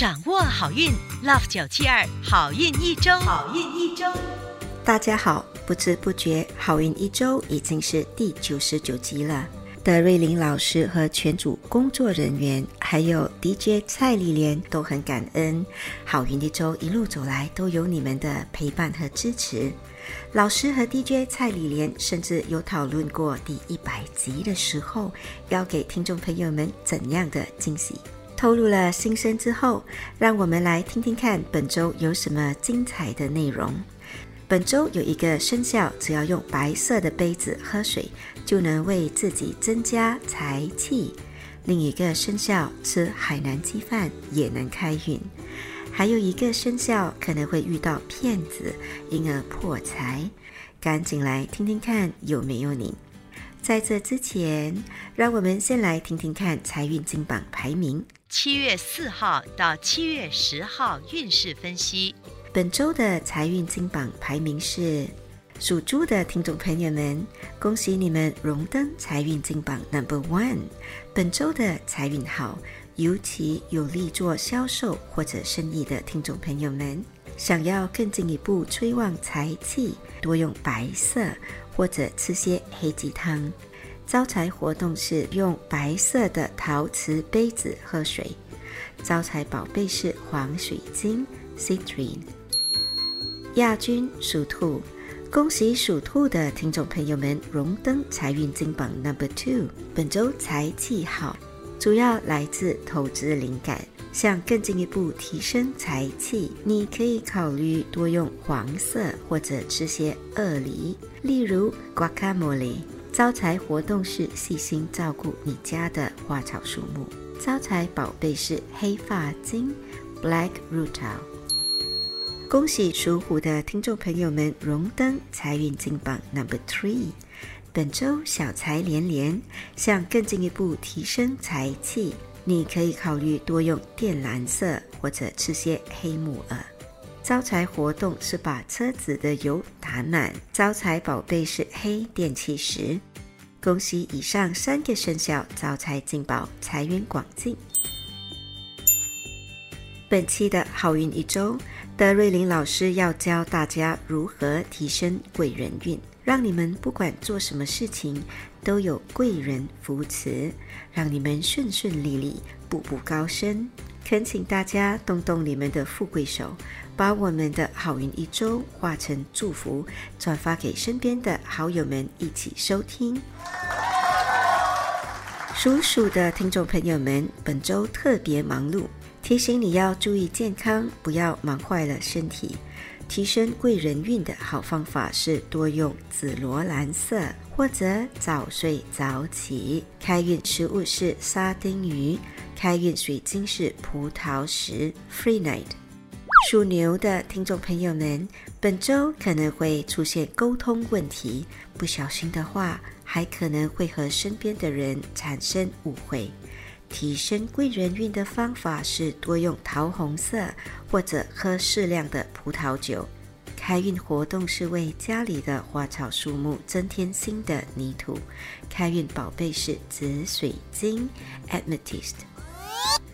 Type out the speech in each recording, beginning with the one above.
掌握好运，Love 九七二好运一周，好运一周。大家好，不知不觉好运一周已经是第九十九集了。德瑞琳老师和全组工作人员，还有 DJ 蔡丽莲都很感恩。好运一周一路走来，都有你们的陪伴和支持。老师和 DJ 蔡丽莲甚至有讨论过第一百集的时候，要给听众朋友们怎样的惊喜。透露了心声之后，让我们来听听看本周有什么精彩的内容。本周有一个生肖，只要用白色的杯子喝水，就能为自己增加财气；另一个生肖吃海南鸡饭也能开运；还有一个生肖可能会遇到骗子，因而破财。赶紧来听听看有没有你！在这之前，让我们先来听听看财运金榜排名。七月四号到七月十号运势分析。本周的财运金榜排名是属猪的听众朋友们，恭喜你们荣登财运金榜 Number One。本周的财运好，尤其有利做销售或者生意的听众朋友们，想要更进一步催旺财气，多用白色或者吃些黑鸡汤。招财活动是用白色的陶瓷杯子喝水，招财宝贝是黄水晶 Citrine。亚军属兔，恭喜属兔的听众朋友们荣登财运金榜 Number Two。本周财气好，主要来自投资灵感。想更进一步提升财气，你可以考虑多用黄色或者吃些鳄梨，例如 Guacamole。招财活动是细心照顾你家的花草树木。招财宝贝是黑发晶 Black Rutil。恭喜属虎的听众朋友们荣登财运金榜 Number Three，本周小财连连。想更进一步提升财气，你可以考虑多用靛蓝色或者吃些黑木耳。招财活动是把车子的油打满。招财宝贝是黑电气石。恭喜以上三个生肖招财进宝，财源广进。本期的好运一周。德瑞琳老师要教大家如何提升贵人运，让你们不管做什么事情都有贵人扶持，让你们顺顺利利，步步高升。恳请大家动动你们的富贵手，把我们的好运一周化成祝福，转发给身边的好友们一起收听。属鼠的听众朋友们，本周特别忙碌。提醒你要注意健康，不要忙坏了身体。提升贵人运的好方法是多用紫罗兰色，或者早睡早起。开运食物是沙丁鱼，开运水晶是葡萄石 （Free Night）。属牛的听众朋友们，本周可能会出现沟通问题，不小心的话，还可能会和身边的人产生误会。提升贵人运的方法是多用桃红色，或者喝适量的葡萄酒。开运活动是为家里的花草树木增添新的泥土。开运宝贝是紫水晶 （Amethyst）。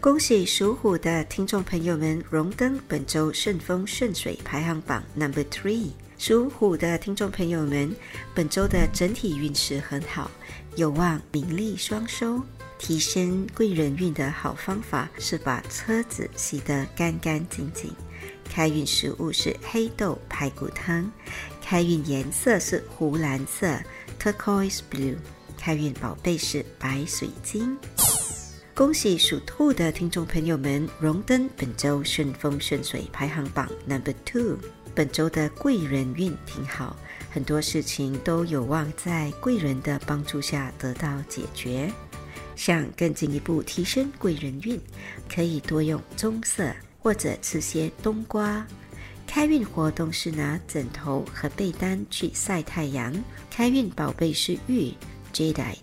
恭喜属虎的听众朋友们荣登本周顺风顺水排行榜 Number Three。属虎的听众朋友们，本周的整体运势很好，有望名利双收。提升贵人运的好方法是把车子洗得干干净净。开运食物是黑豆排骨汤。开运颜色是湖蓝色 （turquoise blue）。开运宝贝是白水晶。恭喜属兔的听众朋友们荣登本周顺风顺水排行榜 Number Two。本周的贵人运挺好，很多事情都有望在贵人的帮助下得到解决。想更进一步提升贵人运，可以多用棕色或者吃些冬瓜。开运活动是拿枕头和被单去晒太阳。开运宝贝是玉 Jade。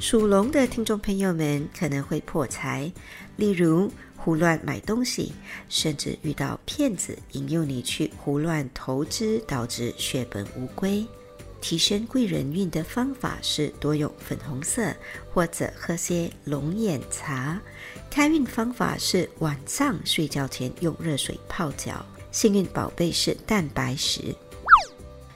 属龙的听众朋友们可能会破财，例如胡乱买东西，甚至遇到骗子引诱你去胡乱投资，导致血本无归。提升贵人运的方法是多用粉红色，或者喝些龙眼茶。开运方法是晚上睡觉前用热水泡脚。幸运宝贝是蛋白石。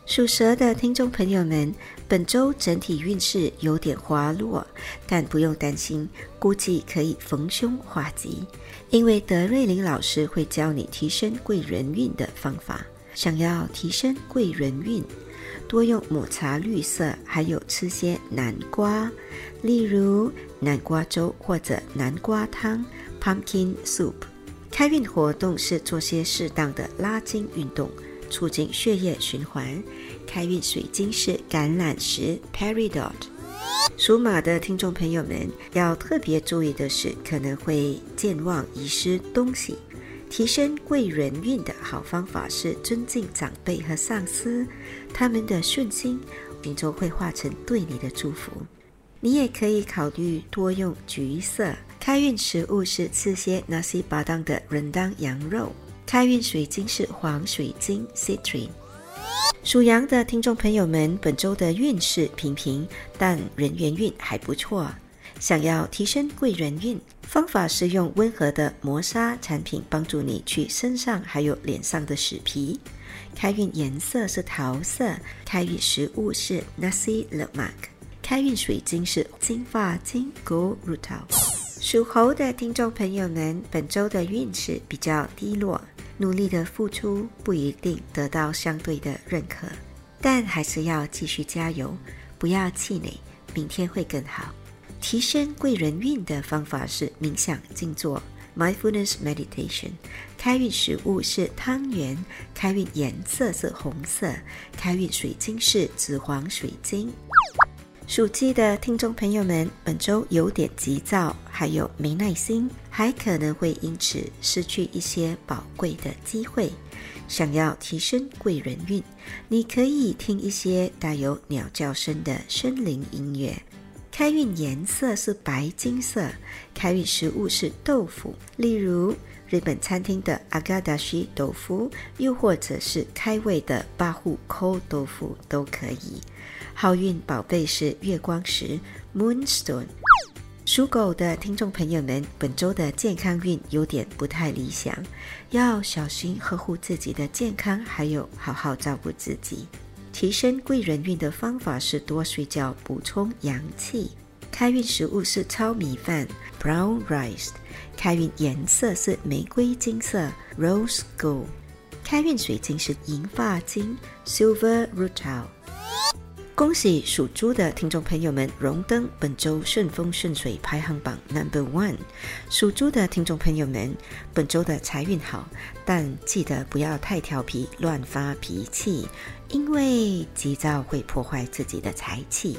属蛇的听众朋友们，本周整体运势有点滑落，但不用担心，估计可以逢凶化吉，因为德瑞琳老师会教你提升贵人运的方法。想要提升贵人运，多用抹茶绿色，还有吃些南瓜，例如南瓜粥或者南瓜汤 （pumpkin soup）。开运活动是做些适当的拉筋运动，促进血液循环。开运水晶是橄榄石 （peridot）。属马的听众朋友们要特别注意的是，可能会健忘、遗失东西。提升贵人运的好方法是尊敬长辈和上司，他们的顺心，最终会化成对你的祝福。你也可以考虑多用橘色。开运食物是吃些纳西巴当的人当羊肉。开运水晶是黄水晶 （citrine）。属羊的听众朋友们，本周的运势平平，但人缘运还不错。想要提升贵人运，方法是用温和的磨砂产品帮助你去身上还有脸上的死皮。开运颜色是桃色，开运食物是 nasi lemak，开运水晶是金发晶 gold rutil。属猴的听众朋友们，本周的运势比较低落，努力的付出不一定得到相对的认可，但还是要继续加油，不要气馁，明天会更好。提升贵人运的方法是冥想静坐 （mindfulness meditation）。开运食物是汤圆，开运颜色是红色，开运水晶是紫黄水晶。属鸡的听众朋友们，本周有点急躁，还有没耐心，还可能会因此失去一些宝贵的机会。想要提升贵人运，你可以听一些带有鸟叫声的森林音乐。开运颜色是白金色，开运食物是豆腐，例如日本餐厅的阿嘎达西豆腐，又或者是开胃的八户扣豆腐都可以。好运宝贝是月光石 （Moonstone）。属狗的听众朋友们，本周的健康运有点不太理想，要小心呵护自己的健康，还有好好照顾自己。提升贵人运的方法是多睡觉，补充阳气。开运食物是糙米饭 （brown rice）。开运颜色是玫瑰金色 （rose gold）。开运水晶是银发晶 （silver rutil）。恭喜属猪的听众朋友们荣登本周顺风顺水排行榜 Number One。属猪的听众朋友们，本周的财运好，但记得不要太调皮，乱发脾气，因为急躁会破坏自己的财气。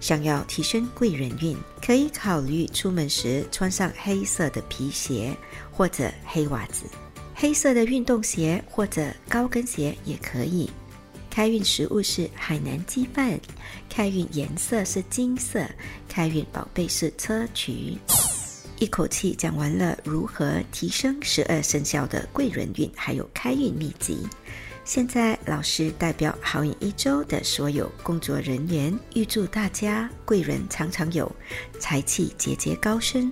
想要提升贵人运，可以考虑出门时穿上黑色的皮鞋或者黑袜子，黑色的运动鞋或者高跟鞋也可以。开运食物是海南鸡饭，开运颜色是金色，开运宝贝是砗磲。一口气讲完了如何提升十二生肖的贵人运，还有开运秘籍。现在老师代表好运一周的所有工作人员，预祝大家贵人常常有，财气节节高升。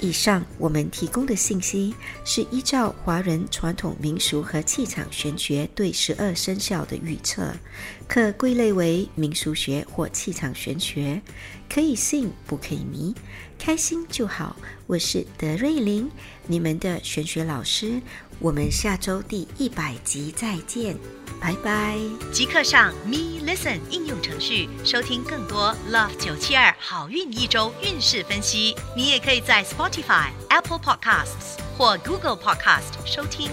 以上我们提供的信息是依照华人传统民俗和气场玄学对十二生肖的预测，可归类为民俗学或气场玄学，可以信不可以迷，开心就好。我是德瑞琳，你们的玄学老师。我们下周第一百集再见，拜拜！即刻上 Me Listen 应用程序收听更多 Love 九七二好运一周运势分析。你也可以在 Spotify、Apple Podcasts 或 Google Podcast 收听。